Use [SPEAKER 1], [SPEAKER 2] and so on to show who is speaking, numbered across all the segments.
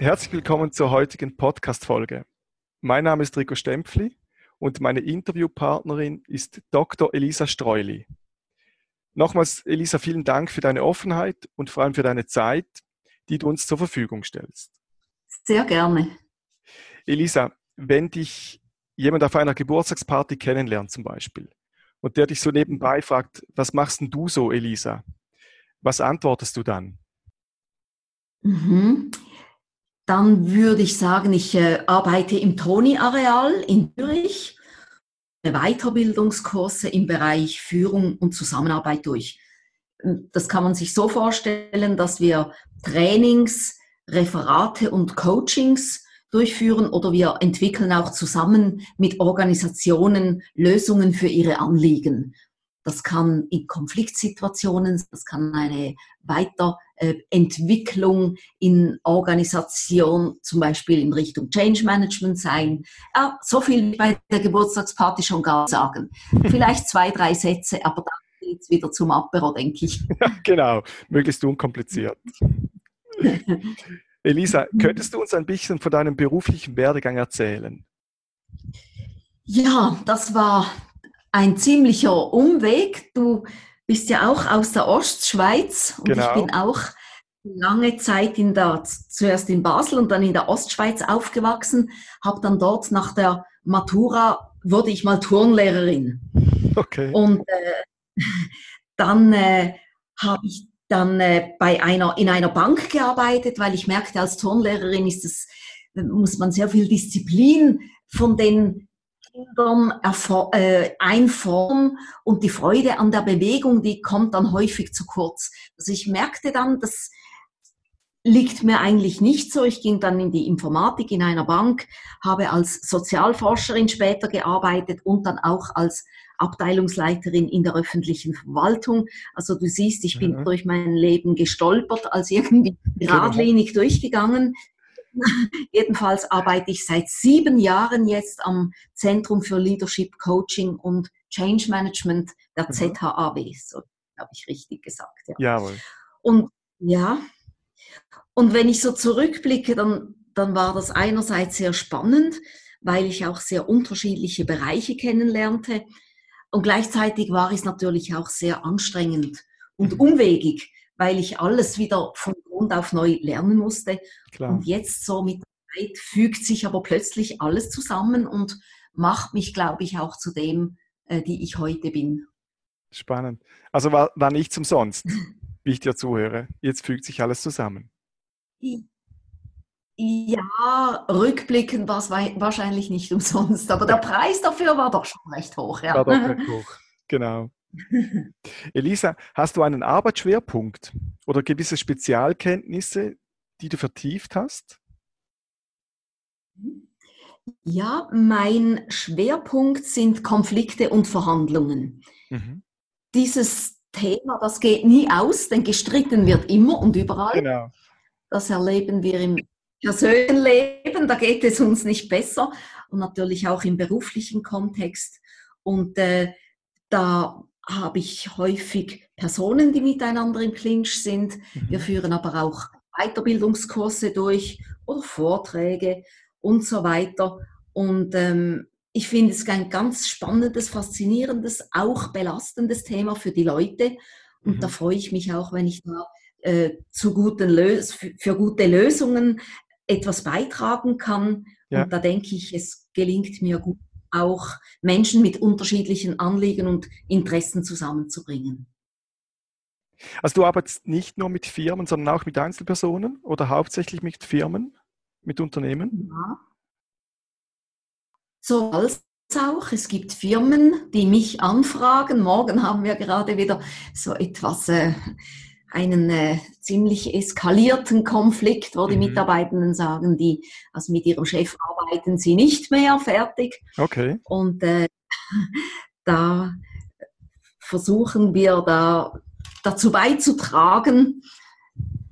[SPEAKER 1] Herzlich willkommen zur heutigen Podcast-Folge. Mein Name ist Rico Stempfli und meine Interviewpartnerin ist Dr. Elisa Streuli. Nochmals, Elisa, vielen Dank für deine Offenheit und vor allem für deine Zeit, die du uns zur Verfügung stellst.
[SPEAKER 2] Sehr gerne.
[SPEAKER 1] Elisa, wenn dich jemand auf einer Geburtstagsparty kennenlernt zum Beispiel und der dich so nebenbei fragt, was machst denn du so, Elisa? Was antwortest du dann?
[SPEAKER 2] Mhm dann würde ich sagen, ich äh, arbeite im Toni-Areal in Zürich, Weiterbildungskurse im Bereich Führung und Zusammenarbeit durch. Das kann man sich so vorstellen, dass wir Trainings, Referate und Coachings durchführen oder wir entwickeln auch zusammen mit Organisationen Lösungen für ihre Anliegen. Das kann in Konfliktsituationen, das kann eine Weiterentwicklung in Organisation, zum Beispiel in Richtung Change Management sein. Ja, so viel bei der Geburtstagsparty schon gar sagen. Vielleicht zwei, drei Sätze, aber dann geht es wieder zum Apero, denke ich.
[SPEAKER 1] Ja, genau, möglichst unkompliziert. Elisa, könntest du uns ein bisschen von deinem beruflichen Werdegang erzählen?
[SPEAKER 2] Ja, das war ein ziemlicher Umweg. Du bist ja auch aus der Ostschweiz und genau. ich bin auch lange Zeit in der, zuerst in Basel und dann in der Ostschweiz aufgewachsen, habe dann dort nach der Matura, wurde ich mal Turnlehrerin. Okay. Und äh, dann äh, habe ich dann äh, bei einer, in einer Bank gearbeitet, weil ich merkte, als Turnlehrerin ist es, muss man sehr viel Disziplin von den Kindern äh, einformen und die Freude an der Bewegung, die kommt dann häufig zu kurz. Also ich merkte dann, das liegt mir eigentlich nicht so. Ich ging dann in die Informatik in einer Bank, habe als Sozialforscherin später gearbeitet und dann auch als Abteilungsleiterin in der öffentlichen Verwaltung. Also du siehst, ich bin mhm. durch mein Leben gestolpert, als irgendwie geradlinig durchgegangen. Jedenfalls arbeite ich seit sieben Jahren jetzt am Zentrum für Leadership Coaching und Change Management der mhm. ZHAW. So habe ich richtig gesagt. Ja. Jawohl. Und ja, und wenn ich so zurückblicke, dann, dann war das einerseits sehr spannend, weil ich auch sehr unterschiedliche Bereiche kennenlernte. Und gleichzeitig war es natürlich auch sehr anstrengend und mhm. umwegig, weil ich alles wieder von Grund auf neu lernen musste. Klar. Und jetzt so mit der Zeit fügt sich aber plötzlich alles zusammen und macht mich, glaube ich, auch zu dem, äh, die ich heute bin.
[SPEAKER 1] Spannend. Also war, war nichts umsonst, wie ich dir zuhöre. Jetzt fügt sich alles zusammen.
[SPEAKER 2] Ja, rückblickend war es wahrscheinlich nicht umsonst, aber der Preis dafür war doch schon recht hoch. Ja. War doch recht
[SPEAKER 1] hoch, genau. Elisa, hast du einen Arbeitsschwerpunkt oder gewisse Spezialkenntnisse, die du vertieft hast?
[SPEAKER 2] Ja, mein Schwerpunkt sind Konflikte und Verhandlungen. Mhm. Dieses Thema, das geht nie aus, denn gestritten wird immer und überall. Genau. Das erleben wir im persönlichen Leben, da geht es uns nicht besser und natürlich auch im beruflichen Kontext. Und äh, da habe ich häufig Personen, die miteinander im Clinch sind. Wir mhm. führen aber auch Weiterbildungskurse durch oder Vorträge und so weiter. Und ähm, ich finde es ein ganz spannendes, faszinierendes, auch belastendes Thema für die Leute. Und mhm. da freue ich mich auch, wenn ich da äh, zu guten Lös für gute Lösungen etwas beitragen kann. Ja. Und da denke ich, es gelingt mir gut, auch Menschen mit unterschiedlichen Anliegen und Interessen zusammenzubringen.
[SPEAKER 1] Also du arbeitest nicht nur mit Firmen, sondern auch mit Einzelpersonen oder hauptsächlich mit Firmen, mit Unternehmen? Ja.
[SPEAKER 2] So als auch. Es gibt Firmen, die mich anfragen. Morgen haben wir gerade wieder so etwas äh, einen äh, ziemlich eskalierten Konflikt, wo die mhm. Mitarbeitenden sagen, die, also mit ihrem Chef arbeiten sie nicht mehr, fertig.
[SPEAKER 1] Okay.
[SPEAKER 2] Und äh, da versuchen wir da dazu beizutragen.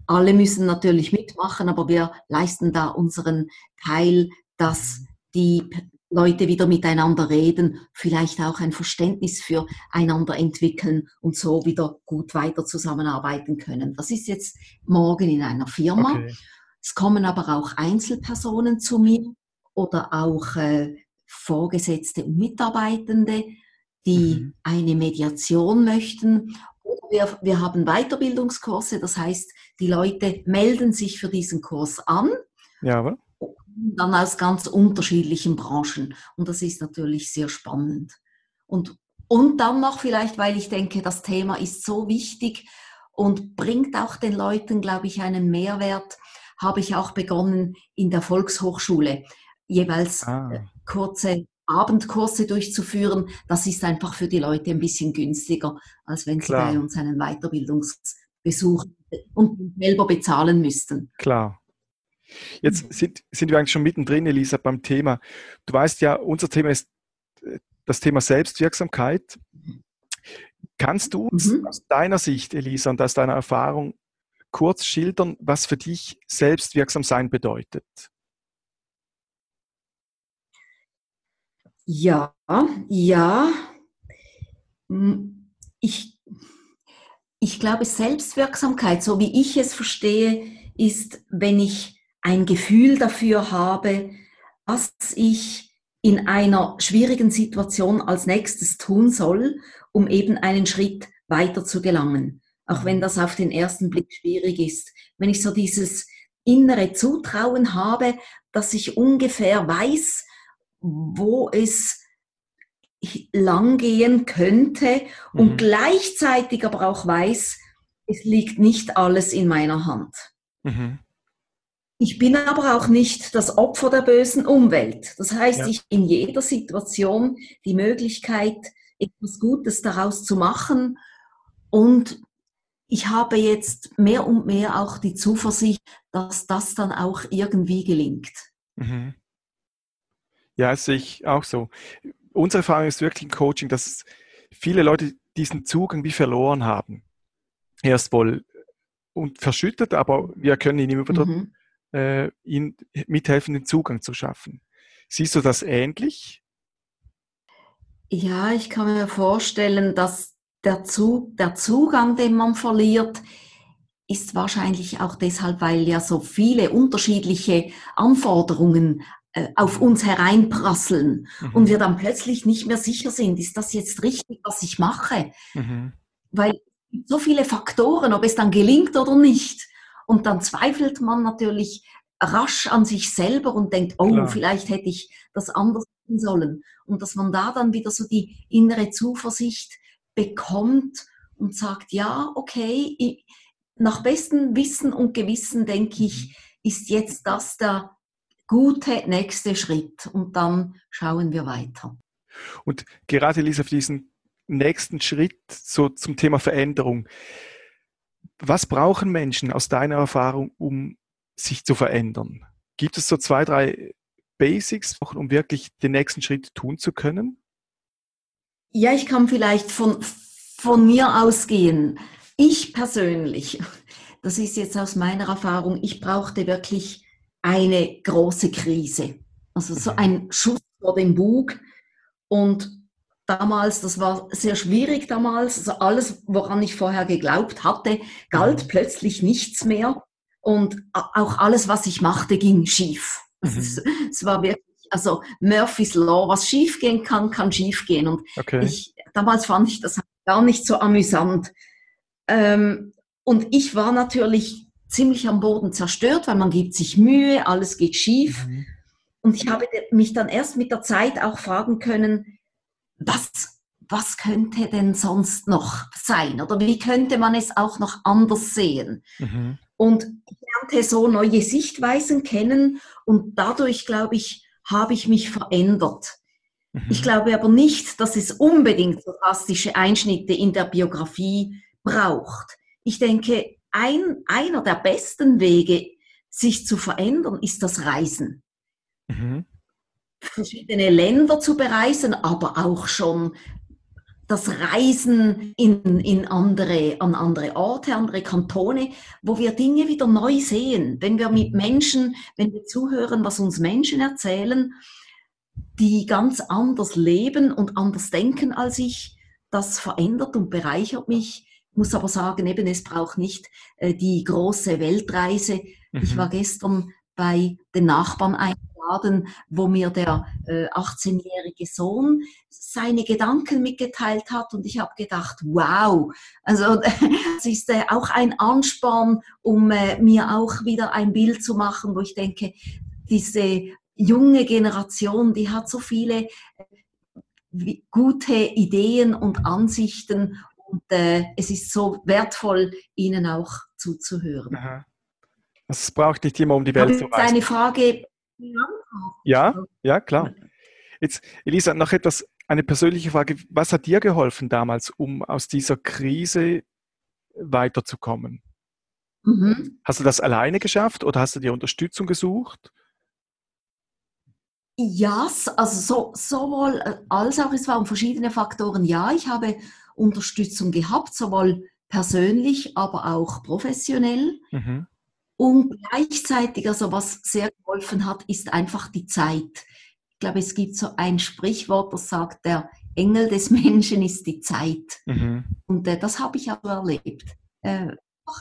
[SPEAKER 2] Alle müssen natürlich mitmachen, aber wir leisten da unseren Teil, dass die Leute wieder miteinander reden, vielleicht auch ein Verständnis füreinander entwickeln und so wieder gut weiter zusammenarbeiten können. Das ist jetzt morgen in einer Firma. Okay. Es kommen aber auch Einzelpersonen zu mir oder auch äh, Vorgesetzte und Mitarbeitende, die mhm. eine Mediation möchten. Wir, wir haben Weiterbildungskurse, das heißt, die Leute melden sich für diesen Kurs an.
[SPEAKER 1] Ja, aber
[SPEAKER 2] dann aus ganz unterschiedlichen Branchen. Und das ist natürlich sehr spannend. Und, und dann noch vielleicht, weil ich denke, das Thema ist so wichtig und bringt auch den Leuten, glaube ich, einen Mehrwert, habe ich auch begonnen in der Volkshochschule jeweils ah. Äh, kurze Abendkurse durchzuführen. Das ist einfach für die Leute ein bisschen günstiger, als wenn Klar. sie bei uns einen Weiterbildungsbesuch und selber bezahlen müssten.
[SPEAKER 1] Klar. Jetzt mhm. sind, sind wir eigentlich schon mittendrin, Elisa, beim Thema. Du weißt ja, unser Thema ist äh, das Thema Selbstwirksamkeit. Kannst du mhm. aus deiner Sicht, Elisa, und aus deiner Erfahrung kurz schildern, was für dich selbstwirksam sein bedeutet?
[SPEAKER 2] Ja, ja. Hm, ich, ich glaube, Selbstwirksamkeit, so wie ich es verstehe, ist, wenn ich ein Gefühl dafür habe, was ich in einer schwierigen Situation als nächstes tun soll, um eben einen Schritt weiter zu gelangen. Auch wenn das auf den ersten Blick schwierig ist. Wenn ich so dieses innere Zutrauen habe, dass ich ungefähr weiß, wo es langgehen könnte und mhm. gleichzeitig aber auch weiß, es liegt nicht alles in meiner Hand. Mhm. Ich bin aber auch nicht das Opfer der bösen Umwelt. Das heißt, ja. ich in jeder Situation die Möglichkeit, etwas Gutes daraus zu machen. Und ich habe jetzt mehr und mehr auch die Zuversicht, dass das dann auch irgendwie gelingt. Mhm.
[SPEAKER 1] Ja, das sehe ich auch so. Unsere Erfahrung ist wirklich im Coaching, dass viele Leute diesen Zugang wie verloren haben. Erst wohl und verschüttet, aber wir können ihn immer wieder mhm äh, ihnen mithelfen, den Zugang zu schaffen. Siehst du das ähnlich?
[SPEAKER 2] Ja, ich kann mir vorstellen, dass der, Zug, der Zugang, den man verliert, ist wahrscheinlich auch deshalb, weil ja so viele unterschiedliche Anforderungen äh, auf uns hereinprasseln mhm. und wir dann plötzlich nicht mehr sicher sind, ist das jetzt richtig, was ich mache? Mhm. Weil so viele Faktoren, ob es dann gelingt oder nicht. Und dann zweifelt man natürlich rasch an sich selber und denkt, oh, Klar. vielleicht hätte ich das anders tun sollen. Und dass man da dann wieder so die innere Zuversicht bekommt und sagt, ja, okay, ich, nach bestem Wissen und Gewissen denke ich, mhm. ist jetzt das der gute nächste Schritt und dann schauen wir weiter.
[SPEAKER 1] Und gerade Lisa, auf diesen nächsten Schritt so zum Thema Veränderung was brauchen Menschen aus deiner Erfahrung, um sich zu verändern? Gibt es so zwei, drei Basics, um wirklich den nächsten Schritt tun zu können?
[SPEAKER 2] Ja, ich kann vielleicht von, von mir ausgehen. Ich persönlich, das ist jetzt aus meiner Erfahrung, ich brauchte wirklich eine große Krise. Also so mhm. ein Schuss vor dem Bug. Und damals, das war sehr schwierig damals. Also alles, woran ich vorher geglaubt hatte, galt mhm. plötzlich nichts mehr. Und auch alles, was ich machte, ging schief. Mhm. Es, es, war wirklich, also Murphy's Law, was schief gehen kann, kann schief gehen. Und okay. ich, damals fand ich das gar nicht so amüsant. Ähm, und ich war natürlich ziemlich am Boden zerstört, weil man gibt sich Mühe, alles geht schief. Mhm. Und ich habe mich dann erst mit der Zeit auch fragen können, was, was könnte denn sonst noch sein? Oder wie könnte man es auch noch anders sehen? Mhm. Und ich lernte so neue Sichtweisen kennen und dadurch, glaube ich, habe ich mich verändert. Mhm. Ich glaube aber nicht, dass es unbedingt so drastische Einschnitte in der Biografie braucht. ich denke, ein, einer der besten Wege, sich zu verändern, ist das Reisen. Mhm. Verschiedene Länder zu bereisen, aber auch schon das Reisen in, in andere, an andere Orte, andere Kantone, wo wir Dinge wieder neu sehen. Wenn wir mit Menschen, wenn wir zuhören, was uns Menschen erzählen, die ganz anders leben und anders denken als ich, das verändert und bereichert mich. Ich muss aber sagen, eben, es braucht nicht äh, die große Weltreise. Mhm. Ich war gestern bei den Nachbarn eingeladen, wo mir der äh, 18-jährige Sohn seine Gedanken mitgeteilt hat und ich habe gedacht, wow, also das ist äh, auch ein Ansporn, um äh, mir auch wieder ein Bild zu machen, wo ich denke, diese junge Generation, die hat so viele äh, gute Ideen und Ansichten und äh, es ist so wertvoll, ihnen auch zuzuhören. Aha.
[SPEAKER 1] Also es braucht nicht immer um die Welt
[SPEAKER 2] zu reisen. Eine Frage.
[SPEAKER 1] Ja, ja, klar. Jetzt, Elisa, noch etwas, eine persönliche Frage. Was hat dir geholfen damals, um aus dieser Krise weiterzukommen? Mhm. Hast du das alleine geschafft oder hast du dir Unterstützung gesucht?
[SPEAKER 2] Ja, also so, sowohl äh, als auch, es waren verschiedene Faktoren. Ja, ich habe Unterstützung gehabt, sowohl persönlich, aber auch professionell. Mhm. Und gleichzeitig, also was sehr geholfen hat, ist einfach die Zeit. Ich glaube, es gibt so ein Sprichwort, das sagt, der Engel des Menschen ist die Zeit. Mhm. Und äh, das habe ich auch erlebt. Äh,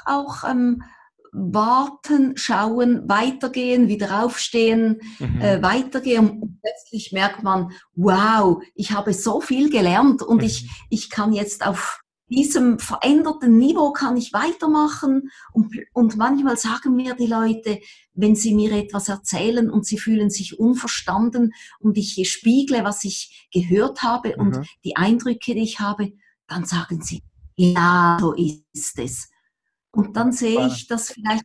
[SPEAKER 2] auch ähm, warten, schauen, weitergehen, wieder aufstehen, mhm. äh, weitergehen. Und plötzlich merkt man, wow, ich habe so viel gelernt und mhm. ich, ich kann jetzt auf diesem veränderten Niveau kann ich weitermachen und, und manchmal sagen mir die Leute, wenn sie mir etwas erzählen und sie fühlen sich unverstanden und ich spiegle, was ich gehört habe mhm. und die Eindrücke, die ich habe, dann sagen sie, ja, so ist es. Und dann sehe ich, dass vielleicht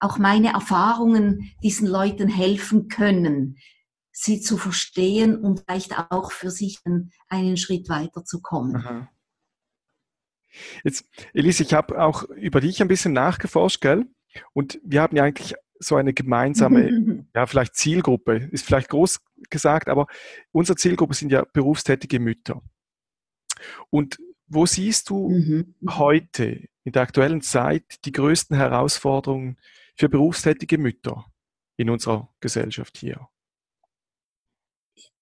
[SPEAKER 2] auch meine Erfahrungen diesen Leuten helfen können, sie zu verstehen und vielleicht auch für sich einen Schritt weiterzukommen. Mhm.
[SPEAKER 1] Jetzt, Elise, ich habe auch über dich ein bisschen nachgeforscht, gell? Und wir haben ja eigentlich so eine gemeinsame, ja, vielleicht Zielgruppe, ist vielleicht groß gesagt, aber unsere Zielgruppe sind ja berufstätige Mütter. Und wo siehst du mhm. heute in der aktuellen Zeit die größten Herausforderungen für berufstätige Mütter in unserer Gesellschaft hier?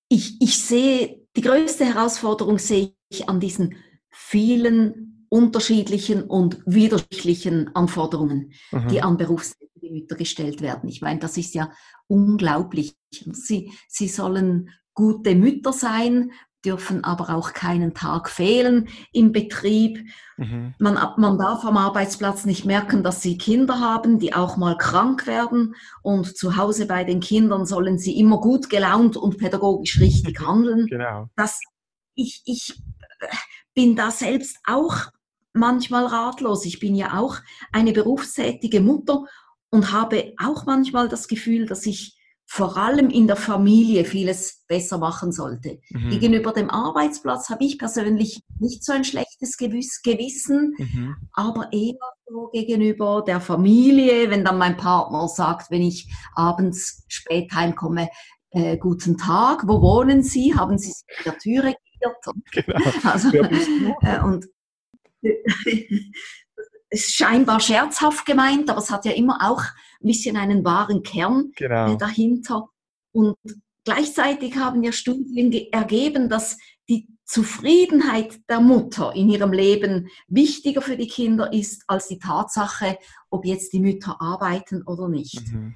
[SPEAKER 2] Ich, ich sehe, die größte Herausforderung sehe ich an diesen vielen unterschiedlichen und widersprüchlichen Anforderungen, mhm. die an berufstätige Mütter gestellt werden. Ich meine, das ist ja unglaublich. Sie, sie sollen gute Mütter sein, dürfen aber auch keinen Tag fehlen im Betrieb. Mhm. Man, man darf am Arbeitsplatz nicht merken, dass sie Kinder haben, die auch mal krank werden. Und zu Hause bei den Kindern sollen sie immer gut gelaunt und pädagogisch richtig handeln. Genau. Das, ich, ich bin da selbst auch manchmal ratlos. Ich bin ja auch eine berufstätige Mutter und habe auch manchmal das Gefühl, dass ich vor allem in der Familie vieles besser machen sollte. Mhm. Gegenüber dem Arbeitsplatz habe ich persönlich nicht so ein schlechtes Gewissen, mhm. aber eher so gegenüber der Familie, wenn dann mein Partner sagt, wenn ich abends spät heimkomme, äh, guten Tag, wo wohnen Sie? Haben Sie sich in der Türe geirrt? Genau. Also, äh, und ist scheinbar scherzhaft gemeint, aber es hat ja immer auch ein bisschen einen wahren Kern genau. Äh, dahinter. Und gleichzeitig haben ja Studien ergeben, dass die Zufriedenheit der Mutter in ihrem Leben wichtiger für die Kinder ist als die Tatsache, ob jetzt die Mütter arbeiten oder nicht. Mhm.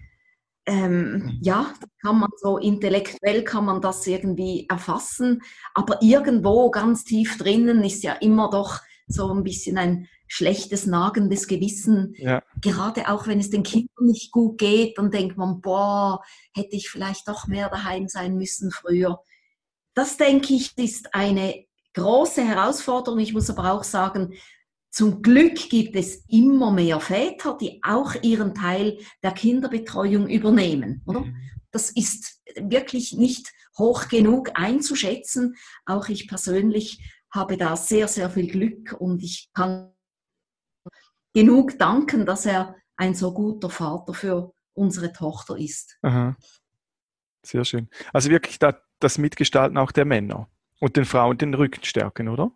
[SPEAKER 2] Ähm, mhm. ja, kann man so intellektuell kann man das irgendwie erfassen, aber irgendwo ganz tief drinnen ist ja immer doch so ein bisschen ein schlechtes, nagendes Gewissen. Ja. Gerade auch wenn es den Kindern nicht gut geht, dann denkt man, boah, hätte ich vielleicht doch mehr daheim sein müssen früher. Das, denke ich, ist eine große Herausforderung. Ich muss aber auch sagen, zum Glück gibt es immer mehr Väter, die auch ihren Teil der Kinderbetreuung übernehmen. Oder? Mhm. Das ist wirklich nicht hoch genug einzuschätzen. Auch ich persönlich habe da sehr, sehr viel Glück und ich kann genug danken, dass er ein so guter Vater für unsere Tochter ist. Aha.
[SPEAKER 1] Sehr schön. Also wirklich das Mitgestalten auch der Männer und den Frauen den Rücken stärken, oder?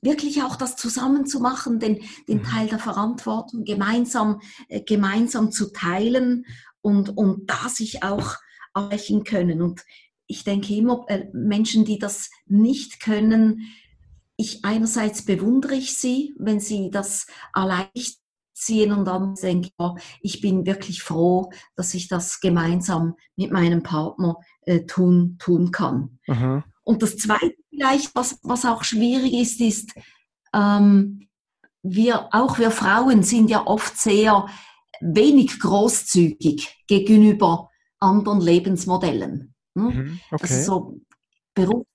[SPEAKER 2] Wirklich auch das zusammenzumachen, den, den mhm. Teil der Verantwortung gemeinsam, äh, gemeinsam zu teilen und, und da sich auch erreichen können. Und ich denke immer, äh, Menschen, die das nicht können, ich einerseits bewundere ich sie, wenn sie das allein ziehen und dann denke ich, oh, ich bin wirklich froh, dass ich das gemeinsam mit meinem Partner äh, tun, tun kann. Aha. Und das Zweite vielleicht, was, was auch schwierig ist, ist, ähm, wir, auch wir Frauen sind ja oft sehr wenig großzügig gegenüber anderen Lebensmodellen. Hm? Mhm, okay. Also so Beruf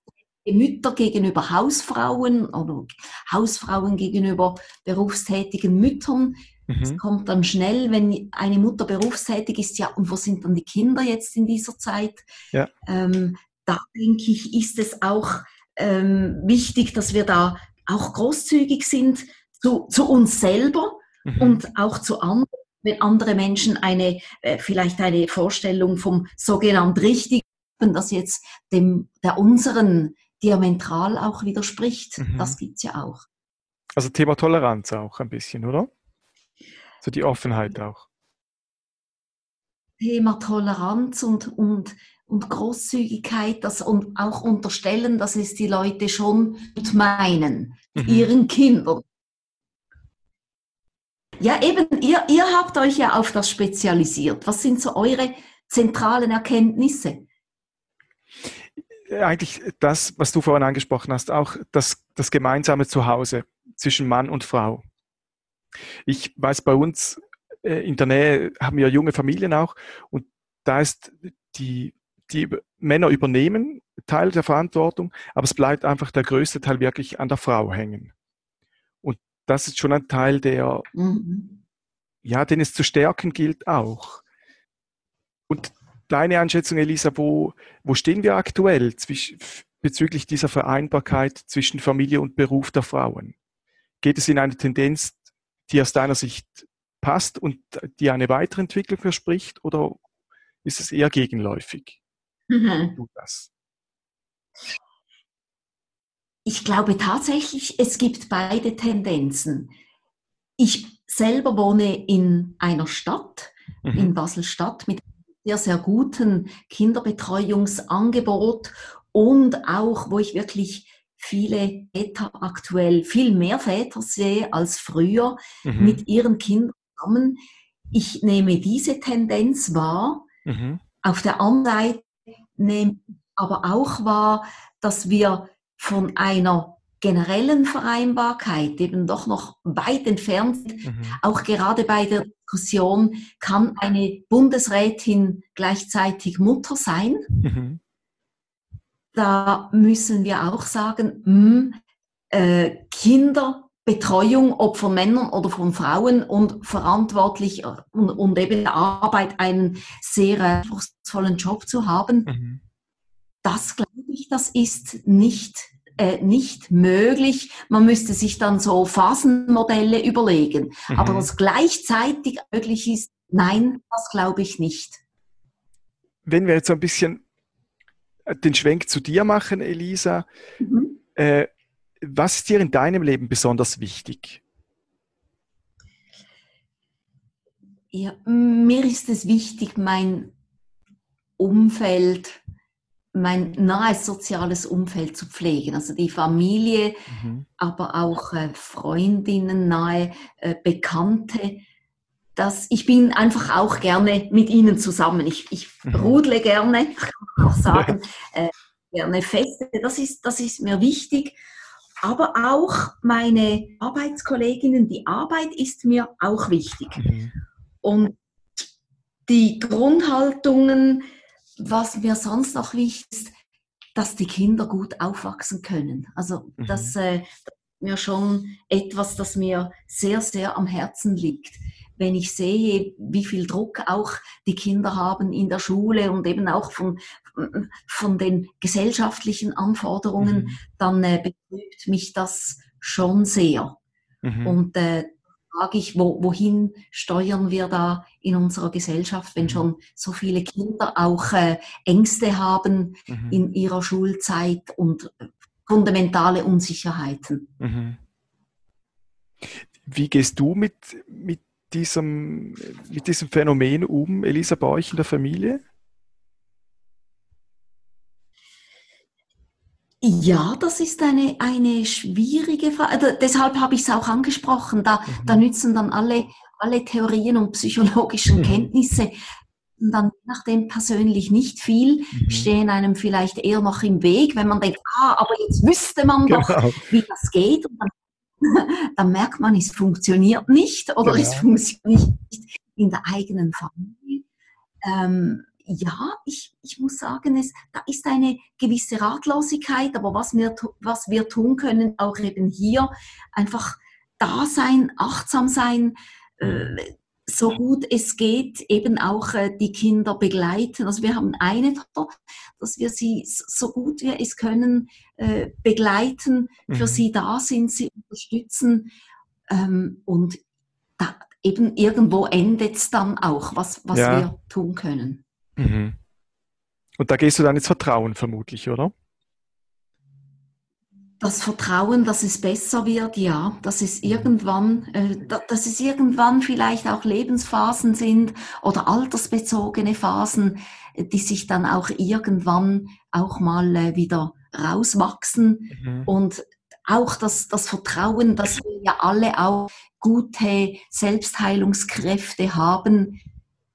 [SPEAKER 2] Mütter gegenüber Hausfrauen oder Hausfrauen gegenüber berufstätigen Müttern. Mhm. Es kommt dann schnell, wenn eine Mutter berufstätig ist, ja, und wo sind dann die Kinder jetzt in dieser Zeit? Ja. Ähm, da denke ich, ist es auch ähm, wichtig, dass wir da auch großzügig sind zu, zu uns selber mhm. und auch zu anderen, wenn andere Menschen eine, äh, vielleicht eine Vorstellung vom sogenannten Richtigen, das jetzt dem, der unseren diametral auch widerspricht. Mhm. Das gibt es ja auch.
[SPEAKER 1] Also Thema Toleranz auch ein bisschen, oder? So die Offenheit auch.
[SPEAKER 2] Thema Toleranz und, und, und Großzügigkeit das, und auch unterstellen, dass es die Leute schon meinen, mhm. ihren Kindern. Ja, eben, ihr, ihr habt euch ja auf das spezialisiert. Was sind so eure zentralen Erkenntnisse?
[SPEAKER 1] Eigentlich das, was du vorhin angesprochen hast, auch das, das gemeinsame Zuhause zwischen Mann und Frau. Ich weiß, bei uns äh, in der Nähe haben wir junge Familien auch und da ist die, die Männer übernehmen Teil der Verantwortung, aber es bleibt einfach der größte Teil wirklich an der Frau hängen. Und das ist schon ein Teil, der, mhm. ja, den es zu stärken gilt auch. Und deine Einschätzung, Elisa, wo, wo stehen wir aktuell bezüglich dieser Vereinbarkeit zwischen Familie und Beruf der Frauen? Geht es in eine Tendenz, die aus deiner Sicht passt und die eine weitere Entwicklung verspricht oder ist es eher gegenläufig? Mhm.
[SPEAKER 2] Ich glaube tatsächlich, es gibt beide Tendenzen. Ich selber wohne in einer Stadt, mhm. in Basel-Stadt, mit sehr, sehr guten Kinderbetreuungsangebot und auch, wo ich wirklich viele Väter aktuell, viel mehr Väter sehe als früher mhm. mit ihren Kindern zusammen. Ich nehme diese Tendenz wahr. Mhm. Auf der anderen Seite nehme ich aber auch wahr, dass wir von einer generellen Vereinbarkeit eben doch noch weit entfernt. Mhm. Auch gerade bei der Diskussion, kann eine Bundesrätin gleichzeitig Mutter sein? Mhm. Da müssen wir auch sagen, mh, hm, äh, Kinderbetreuung, ob von Männern oder von Frauen und verantwortlich äh, und, und eben der Arbeit einen sehr anspruchsvollen Job zu haben, mhm. das glaube ich, das ist nicht äh, nicht möglich. Man müsste sich dann so Phasenmodelle überlegen. Mhm. Aber was gleichzeitig möglich ist, nein, das glaube ich nicht.
[SPEAKER 1] Wenn wir jetzt so ein bisschen äh, den Schwenk zu dir machen, Elisa, mhm. äh, was ist dir in deinem Leben besonders wichtig?
[SPEAKER 2] Ja, mir ist es wichtig, mein Umfeld mein nahes soziales Umfeld zu pflegen, also die Familie, mhm. aber auch äh, Freundinnen, nahe äh, Bekannte. Das, ich bin einfach auch gerne mit ihnen zusammen. Ich, ich mhm. rudle gerne, kann man auch sagen, äh, gerne Feste. Das ist, das ist mir wichtig. Aber auch meine Arbeitskolleginnen, die Arbeit ist mir auch wichtig. Mhm. Und die Grundhaltungen, was mir sonst noch wichtig ist, dass die Kinder gut aufwachsen können. Also mhm. das, äh, das ist mir schon etwas, das mir sehr, sehr am Herzen liegt. Wenn ich sehe, wie viel Druck auch die Kinder haben in der Schule und eben auch von, von den gesellschaftlichen Anforderungen, mhm. dann äh, betrübt mich das schon sehr. Mhm. Und äh, frage ich, wo, wohin steuern wir da in unserer Gesellschaft, wenn mhm. schon so viele Kinder auch äh, Ängste haben mhm. in ihrer Schulzeit und fundamentale Unsicherheiten. Mhm.
[SPEAKER 1] Wie gehst du mit, mit, diesem, mit diesem Phänomen um, Elisa, bei euch in der Familie?
[SPEAKER 2] Ja, das ist eine, eine schwierige Frage. Also deshalb habe ich es auch angesprochen. Da, mhm. da nützen dann alle, alle Theorien und psychologischen mhm. Kenntnisse dann nachdem persönlich nicht viel, mhm. stehen einem vielleicht eher noch im Weg, wenn man denkt, ah, aber jetzt wüsste man genau. doch, wie das geht. Und dann, dann, merkt man, es funktioniert nicht oder genau. es funktioniert nicht in der eigenen Familie. Ähm, ja, ich, ich muss sagen, es, da ist eine gewisse Ratlosigkeit, aber was wir, was wir tun können, auch eben hier, einfach da sein, achtsam sein, äh, so gut es geht, eben auch äh, die Kinder begleiten. Also wir haben eine Tochter, dass wir sie so gut wir es können äh, begleiten, für mhm. sie da sind, sie unterstützen ähm, und da, eben irgendwo endet es dann auch, was, was ja. wir tun können. Mhm.
[SPEAKER 1] Und da gehst du dann ins Vertrauen vermutlich, oder?
[SPEAKER 2] Das Vertrauen, dass es besser wird, ja, dass es irgendwann, äh, dass es irgendwann vielleicht auch Lebensphasen sind oder altersbezogene Phasen, die sich dann auch irgendwann auch mal äh, wieder rauswachsen mhm. und auch das, das Vertrauen, dass wir ja alle auch gute Selbstheilungskräfte haben,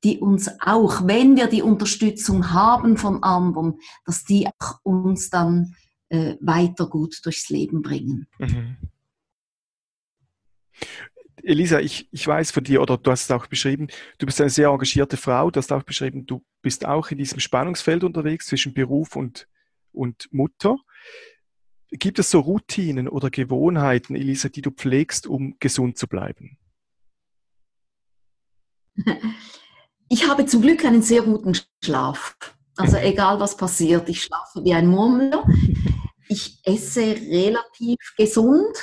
[SPEAKER 2] die uns auch, wenn wir die Unterstützung haben von anderen, dass die auch uns dann äh, weiter gut durchs Leben bringen. Mhm.
[SPEAKER 1] Elisa, ich, ich weiß von dir, oder du hast es auch beschrieben, du bist eine sehr engagierte Frau, du hast auch beschrieben, du bist auch in diesem Spannungsfeld unterwegs zwischen Beruf und, und Mutter. Gibt es so Routinen oder Gewohnheiten, Elisa, die du pflegst, um gesund zu bleiben?
[SPEAKER 2] Ich habe zum Glück einen sehr guten Schlaf. Also mhm. egal was passiert, ich schlafe wie ein Murmler. Ich esse relativ gesund.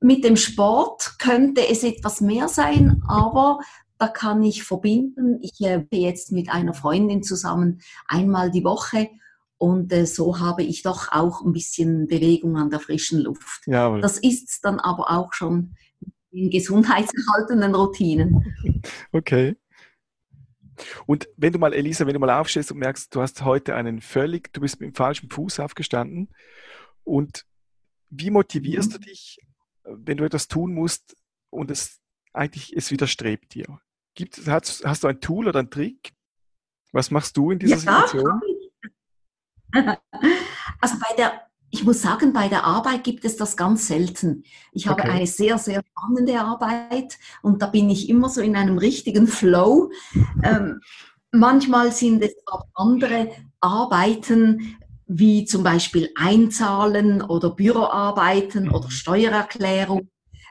[SPEAKER 2] Mit dem Sport könnte es etwas mehr sein, aber da kann ich verbinden. Ich äh, bin jetzt mit einer Freundin zusammen einmal die Woche und äh, so habe ich doch auch ein bisschen Bewegung an der frischen Luft. Jawohl. Das ist dann aber auch schon in gesundheitserhaltenden Routinen.
[SPEAKER 1] Okay. Und wenn du mal, Elisa, wenn du mal aufstehst und merkst, du hast heute einen völlig, du bist mit dem falschen Fuß aufgestanden und wie motivierst mhm. du dich, wenn du etwas tun musst und es eigentlich, es widerstrebt dir? Gibt, hast, hast du ein Tool oder einen Trick? Was machst du in dieser ja, Situation?
[SPEAKER 2] Also bei der ich muss sagen, bei der Arbeit gibt es das ganz selten. Ich habe okay. eine sehr, sehr spannende Arbeit und da bin ich immer so in einem richtigen Flow. Ähm, manchmal sind es auch andere Arbeiten, wie zum Beispiel Einzahlen oder Büroarbeiten oder mhm. Steuererklärung.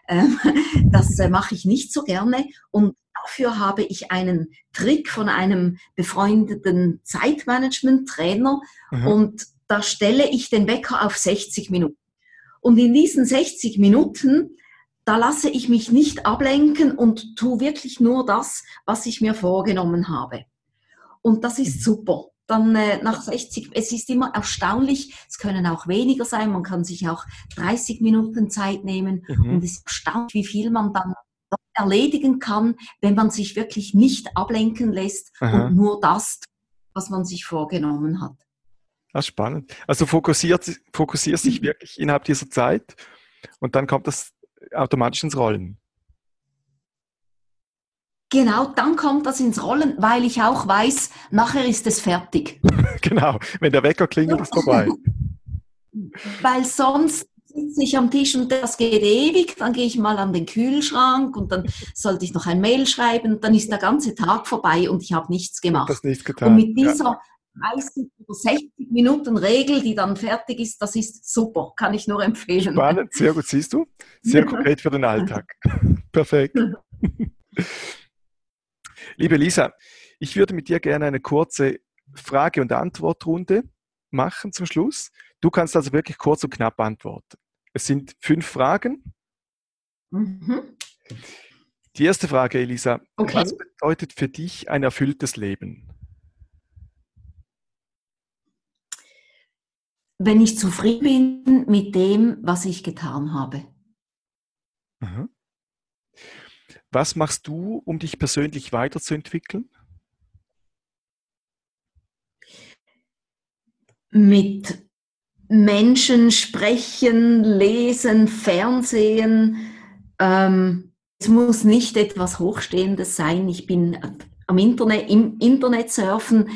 [SPEAKER 2] Ähm, das äh, mache ich nicht so gerne und dafür habe ich einen Trick von einem befreundeten Zeitmanagement-Trainer mhm. und da stelle ich den Wecker auf 60 Minuten. Und in diesen 60 Minuten, da lasse ich mich nicht ablenken und tue wirklich nur das, was ich mir vorgenommen habe. Und das ist mhm. super. Dann äh, nach 60, es ist immer erstaunlich, es können auch weniger sein, man kann sich auch 30 Minuten Zeit nehmen mhm. und es ist erstaunlich, wie viel man dann erledigen kann, wenn man sich wirklich nicht ablenken lässt Aha. und nur das, was man sich vorgenommen hat.
[SPEAKER 1] Ah, spannend. Also fokussiert, fokussierst dich mhm. wirklich innerhalb dieser Zeit und dann kommt das automatisch ins Rollen.
[SPEAKER 2] Genau, dann kommt das ins Rollen, weil ich auch weiß, nachher ist es fertig.
[SPEAKER 1] genau, wenn der Wecker klingelt, ist vorbei.
[SPEAKER 2] weil sonst sitze ich am Tisch und das geht ewig, dann gehe ich mal an den Kühlschrank und dann sollte ich noch ein Mail schreiben, dann ist der ganze Tag vorbei und ich habe nichts gemacht.
[SPEAKER 1] Das nichts getan.
[SPEAKER 2] Und mit dieser ja. 30 oder 60 Minuten Regel, die dann fertig ist, das ist super, kann ich nur empfehlen.
[SPEAKER 1] Spannend, sehr gut, siehst du? Sehr konkret für den Alltag. Perfekt. Liebe Lisa, ich würde mit dir gerne eine kurze Frage- und Antwortrunde machen zum Schluss. Du kannst also wirklich kurz und knapp antworten. Es sind fünf Fragen. Mhm. Die erste Frage, Elisa. Okay. Was bedeutet für dich ein erfülltes Leben?
[SPEAKER 2] Wenn ich zufrieden bin mit dem, was ich getan habe.
[SPEAKER 1] Was machst du, um dich persönlich weiterzuentwickeln?
[SPEAKER 2] Mit Menschen sprechen, lesen, Fernsehen. Ähm, es muss nicht etwas Hochstehendes sein. Ich bin am Internet, im Internet surfen.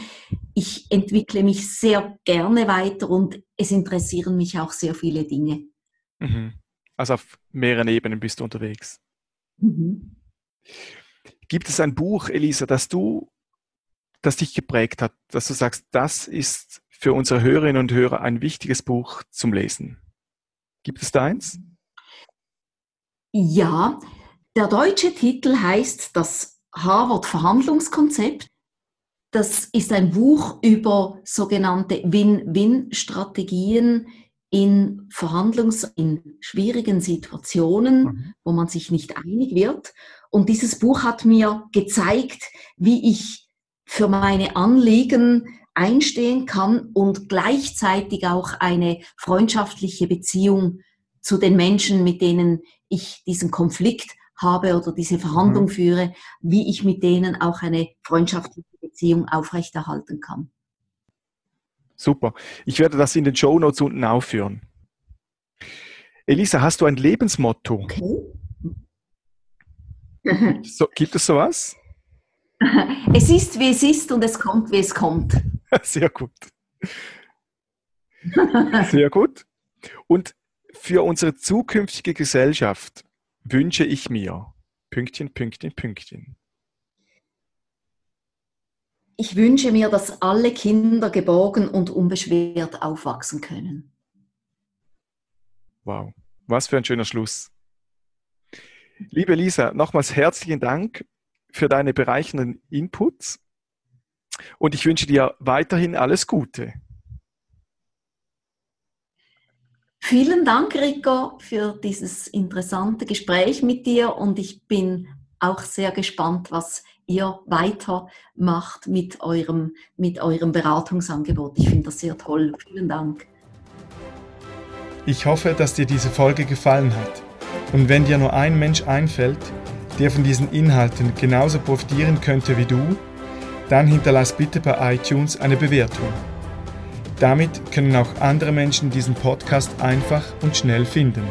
[SPEAKER 2] Ich entwickle mich sehr gerne weiter und es interessieren mich auch sehr viele Dinge.
[SPEAKER 1] Mhm. Also auf mehreren Ebenen bist du unterwegs. Mhm. Gibt es ein Buch, Elisa, das du, das dich geprägt hat, dass du sagst, das ist für unsere Hörerinnen und Hörer ein wichtiges Buch zum Lesen? Gibt es da eins?
[SPEAKER 2] Ja, der deutsche Titel heißt das Harvard Verhandlungskonzept. Das ist ein Buch über sogenannte Win-Win-Strategien in Verhandlungs-, in schwierigen Situationen, mhm. wo man sich nicht einig wird. Und dieses Buch hat mir gezeigt, wie ich für meine Anliegen einstehen kann und gleichzeitig auch eine freundschaftliche Beziehung zu den Menschen, mit denen ich diesen Konflikt habe oder diese Verhandlung mhm. führe, wie ich mit denen auch eine freundschaftliche Beziehung aufrechterhalten kann.
[SPEAKER 1] Super. Ich werde das in den Show Notes unten aufführen. Elisa, hast du ein Lebensmotto? Okay. so, gibt es sowas?
[SPEAKER 2] Es ist, wie es ist und es kommt, wie es kommt.
[SPEAKER 1] Sehr gut. Sehr gut. Und für unsere zukünftige Gesellschaft wünsche ich mir Pünktchen, Pünktchen, Pünktchen.
[SPEAKER 2] Ich wünsche mir, dass alle Kinder geborgen und unbeschwert aufwachsen können.
[SPEAKER 1] Wow, was für ein schöner Schluss. Liebe Lisa, nochmals herzlichen Dank für deine bereichernden Inputs und ich wünsche dir weiterhin alles Gute.
[SPEAKER 2] Vielen Dank, Rico, für dieses interessante Gespräch mit dir und ich bin auch sehr gespannt, was ihr weitermacht mit eurem, mit eurem Beratungsangebot. Ich finde das sehr toll. Vielen Dank.
[SPEAKER 1] Ich hoffe, dass dir diese Folge gefallen hat. Und wenn dir nur ein Mensch einfällt, der von diesen Inhalten genauso profitieren könnte wie du, dann hinterlass bitte bei iTunes eine Bewertung. Damit können auch andere Menschen diesen Podcast einfach und schnell finden.